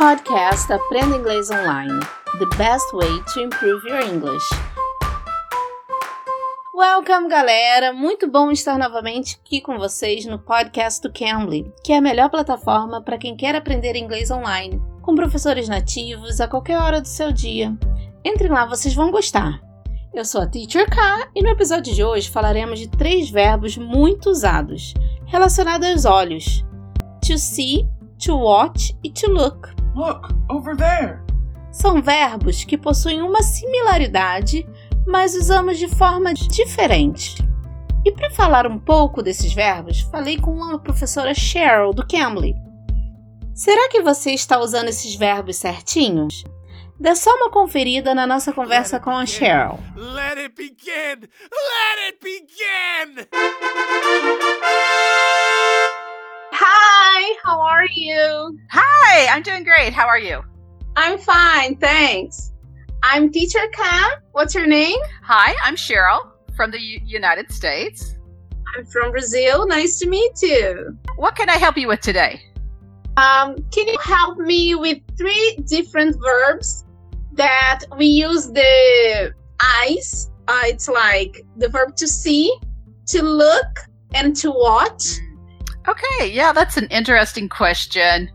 podcast Aprenda Inglês Online The best way to improve your English. Welcome, galera! Muito bom estar novamente aqui com vocês no podcast do Cambly, que é a melhor plataforma para quem quer aprender inglês online, com professores nativos a qualquer hora do seu dia. Entrem lá, vocês vão gostar. Eu sou a Teacher K e no episódio de hoje falaremos de três verbos muito usados relacionados aos olhos: to see, to watch e to look. Look, over there! São verbos que possuem uma similaridade, mas usamos de forma diferente. E para falar um pouco desses verbos, falei com uma professora Cheryl do Cambly. Será que você está usando esses verbos certinhos? Dê só uma conferida na nossa conversa com a Cheryl. Let it begin! Let it begin! Hi, how are you? Hi, I'm doing great. How are you? I'm fine, thanks. I'm Teacher Khan. What's your name? Hi, I'm Cheryl from the U- United States. I'm from Brazil. Nice to meet you. What can I help you with today? Um, can you help me with three different verbs that we use the eyes? Uh, it's like the verb to see, to look, and to watch. Okay, yeah, that's an interesting question.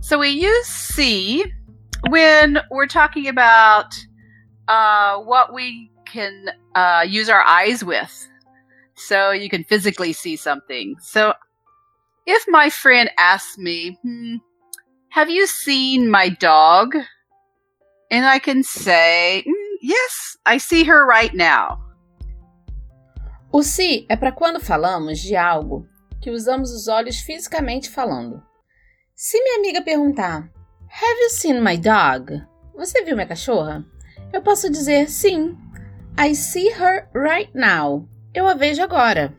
So we use see when we're talking about uh, what we can uh, use our eyes with. So you can physically see something. So if my friend asks me, hmm, have you seen my dog? And I can say, "Mm, yes, I see her right now. O se é para quando falamos de algo que usamos os olhos fisicamente falando. Se minha amiga perguntar: Have you seen my dog? Você viu minha cachorra? Eu posso dizer sim. I see her right now. Eu a vejo agora.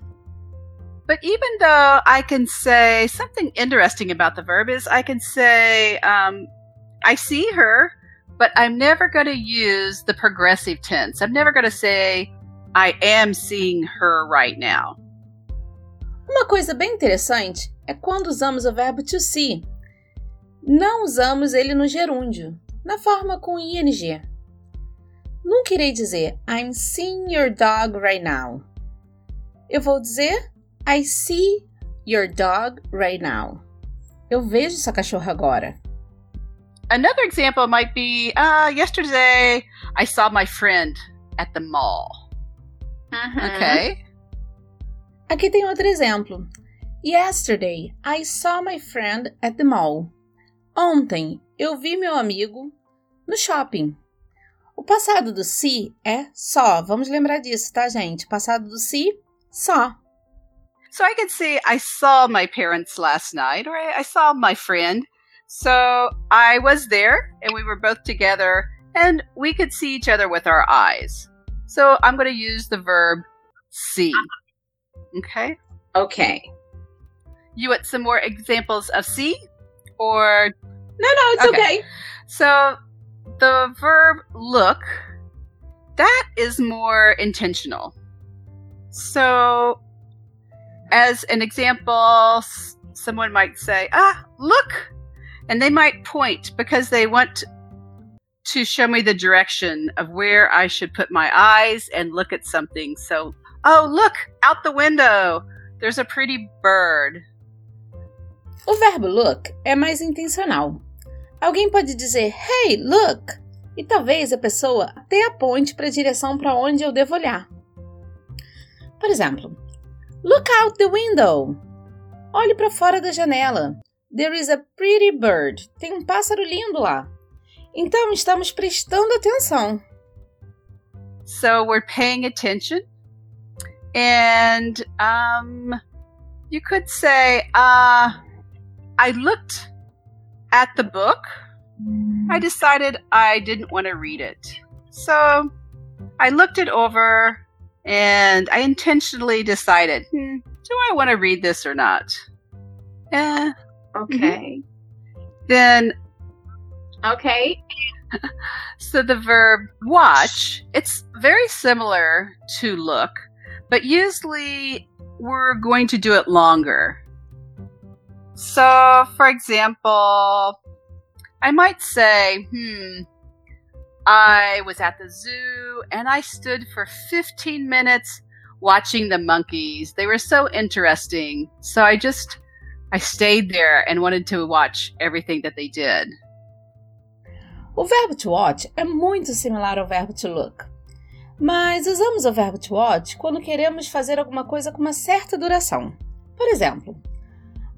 But even though I can say something interesting about the verb is I can say, um, I see her, but I'm never going to use the progressive tense. I'm never going to say, I am seeing her right now. Uma coisa bem interessante é quando usamos o verbo to see. Não usamos ele no gerúndio, na forma com ing. Nunca irei dizer I'm seeing your dog right now. Eu vou dizer I see your dog right now. Eu vejo sua cachorra agora. Another example might be, uh, yesterday I saw my friend at the mall. Uh-huh. Okay. Aqui tem outro exemplo. Yesterday, I saw my friend at the mall. Ontem, eu vi meu amigo no shopping. O passado do se é só. Vamos lembrar disso, tá, gente? Passado do se, só. So I could say, I saw my parents last night, or I saw my friend. So I was there, and we were both together, and we could see each other with our eyes. So I'm going to use the verb see. Okay. Okay. You want some more examples of see? Or No, no, it's Okay. okay. so the verb look, that is more intentional. So, as an example, someone might say, Ah, look! And they might point because they want to show me the direction of where I should put my eyes and look at something. So, oh, look out the window. There's a pretty bird. O verbo look é mais intencional. Alguém pode dizer Hey, look! E talvez a pessoa até aponte para a direção para onde eu devo olhar. Por exemplo, Look out the window! Olhe para fora da janela. There is a pretty bird. Tem um pássaro lindo lá. Então estamos prestando atenção. So we're paying attention. And um, you could say, uh, I looked at the book. I decided I didn't want to read it. So I looked it over and I intentionally decided, hmm, do I want to read this or not? Eh, Okay. then Okay. So the verb watch, it's very similar to look, but usually we're going to do it longer. So, for example, I might say, hmm, I was at the zoo and I stood for 15 minutes watching the monkeys. They were so interesting. So I just I stayed there and wanted to watch everything that they did. O verbo to watch é muito similar ao verbo to look. Mas usamos o verbo to watch quando queremos fazer alguma coisa com uma certa duração. Por exemplo,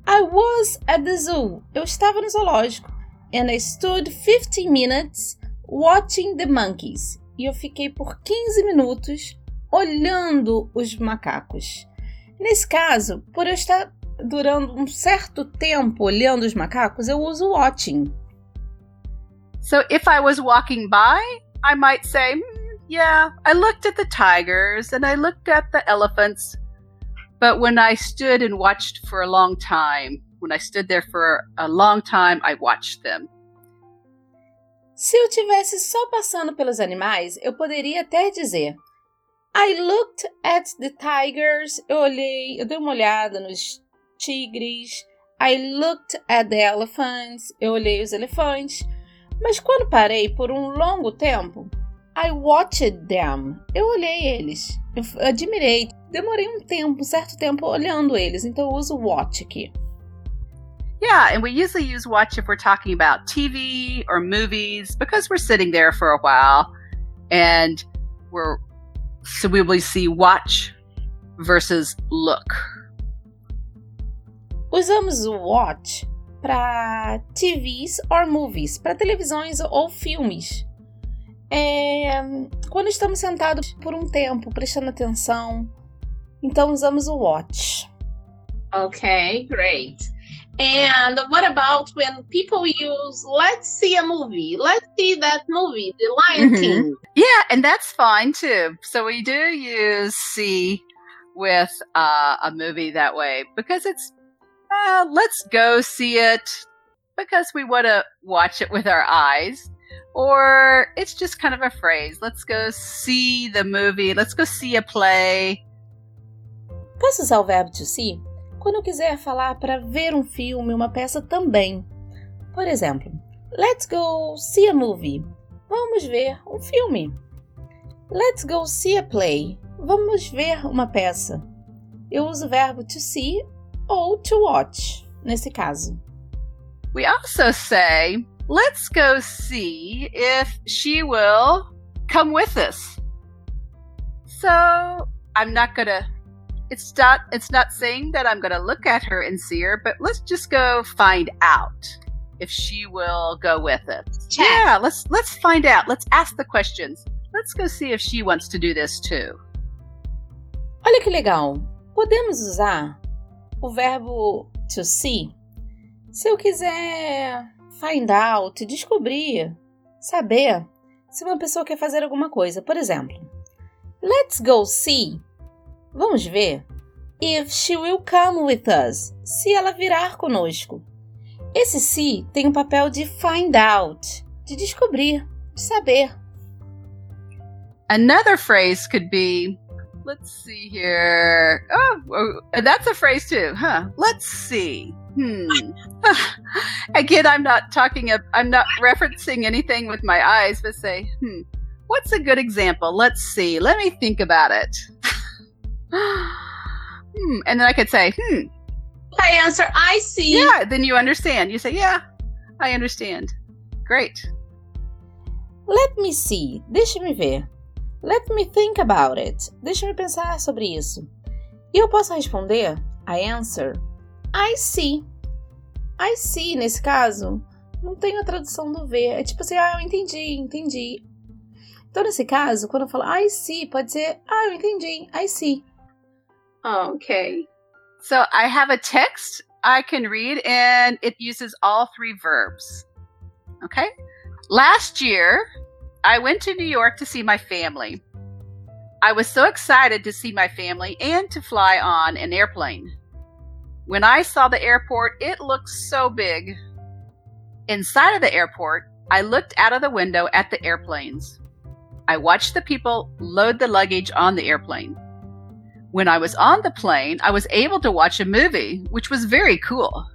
I was at the zoo. Eu estava no zoológico. And I stood 15 minutes watching the monkeys. E eu fiquei por 15 minutos olhando os macacos. Nesse caso, por eu estar durando um certo tempo olhando os macacos, eu uso watching. So if I was walking by, I might say, yeah, I looked at the tigers and I looked at the elephants. But when I stood and watched for a long time, when I stood there for a long time, I watched them. Se eu tivesse só passando pelos animais, eu poderia até dizer: I looked at the tigers. Eu olhei, eu dei uma olhada nos tigres. I looked at the elephants. Eu olhei os elefantes. Mas quando parei por um longo tempo, I watched them. Eu olhei eles. Eu admirei. Demorei um tempo, um certo tempo olhando eles. Então eu uso watch aqui. Yeah, and we usually use watch if we're talking about TV or movies because we're sitting there for a while and we're so we will see watch versus look. Usamos watch para TVs or movies, para televisões ou filmes. É, quando estamos sentados por um tempo, prestando atenção, então usamos o watch. Okay, great. And what about when people use let's see a movie? Let's see that movie, The Lion Mhm. King. Yeah, and that's fine too. So we do use see with uh, a movie that way because it's uh, let's go see it because we want to watch it with our eyes. Or it's just kind of a phrase. Let's go see the movie. Let's go see a play. Posso usar o verbo to see quando eu quiser falar para ver um filme, uma peça também. Por exemplo, let's go see a movie. Vamos ver um filme. Let's go see a play. Vamos ver uma peça. Eu uso o verbo to see ou to watch nesse caso. We also say, let's go see if she will come with us. So I'm not gonna it's not it's not saying that I'm gonna look at her and see her, but let's just go find out if she will go with us. Check. Yeah, let's let's find out. Let's ask the questions. Let's go see if she wants to do this too. Olha que legal! Podemos usar o verbo to see se eu quiser find out, descobrir, saber se uma pessoa quer fazer alguma coisa. Por exemplo, let's go see. Vamos ver if she will come with us. Se ela virar conosco. Esse se tem o papel de find out, de descobrir, de saber. Another phrase could be, let's see here. Oh, oh, that's a phrase too, huh? Let's see. Hmm. Again, I'm not talking. Of, I'm not referencing anything with my eyes, but say, hmm. What's a good example? Let's see. Let me think about it. hmm. And then I could say, hmm. I answer, I see. Yeah. Then you understand. You say, yeah, I understand. Great. Let me see. Deixe-me ver. Let me think about it. Deixe-me pensar sobre isso. E eu posso responder, I answer, I see. I see, nesse caso, não tem a tradução do ver. É tipo assim, ah, eu entendi, entendi. Então, nesse caso, quando eu falo I see, pode ser, ah, eu entendi, I see. Okay. So I have a text I can read, and it uses all three verbs. Okay. Last year, I went to New York to see my family. I was so excited to see my family and to fly on an airplane. When I saw the airport, it looked so big. Inside of the airport, I looked out of the window at the airplanes. I watched the people load the luggage on the airplane. When I was on the plane, I was able to watch a movie, which was very cool.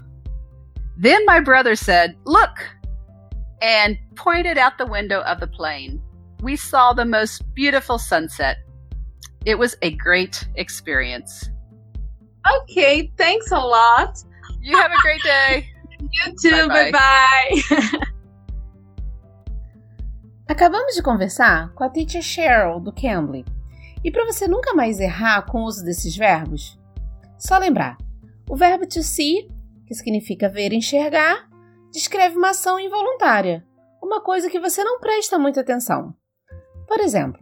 Then my brother said, Look, and pointed out the window of the plane. We saw the most beautiful sunset. It was a great experience. Okay, thanks a lot. You have a great day. You too. Bye-bye. Bye bye. Acabamos de conversar com a teacher Cheryl do Cambly. E para você nunca mais errar com o uso desses verbos, só lembrar: o verbo to see, que significa ver e enxergar, descreve uma ação involuntária, uma coisa que você não presta muita atenção. Por exemplo,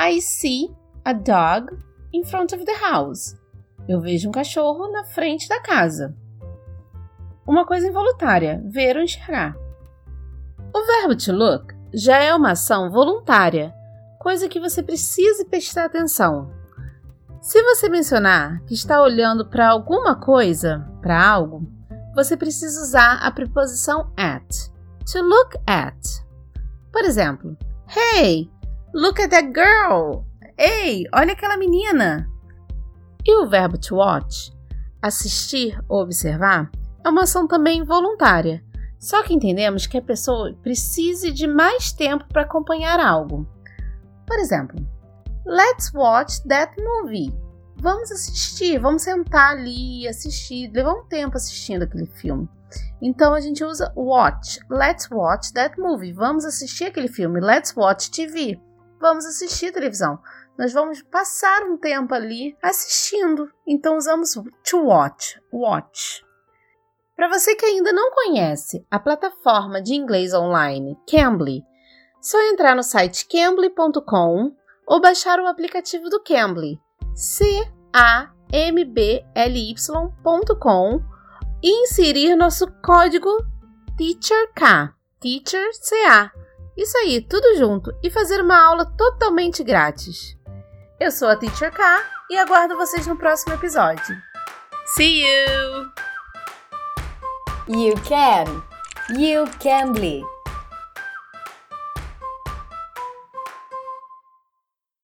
I see a dog in front of the house. Eu vejo um cachorro na frente da casa. Uma coisa involuntária, ver ou enxergar. O verbo to look já é uma ação voluntária, coisa que você precisa prestar atenção. Se você mencionar que está olhando para alguma coisa, para algo, você precisa usar a preposição at. To look at. Por exemplo, Hey, look at that girl. Ei, olha aquela menina. E o verbo to watch, assistir ou observar, é uma ação também voluntária. Só que entendemos que a pessoa precise de mais tempo para acompanhar algo. Por exemplo, Let's watch that movie. Vamos assistir, vamos sentar ali e assistir, levar um tempo assistindo aquele filme. Então a gente usa watch. Let's watch that movie. Vamos assistir aquele filme. Let's watch TV. Vamos assistir televisão. Nós vamos passar um tempo ali assistindo. Então usamos to watch. Watch. Para você que ainda não conhece a plataforma de inglês online Cambly, só entrar no site cambly.com ou baixar o aplicativo do Cambly, C-A-M-B-L-Y.com e inserir nosso código TEACHERK, Teacher CA. Isso aí, tudo junto e fazer uma aula totalmente grátis. Eu sou a Teacher K e aguardo vocês no próximo episódio. See you! You can. You can bleed.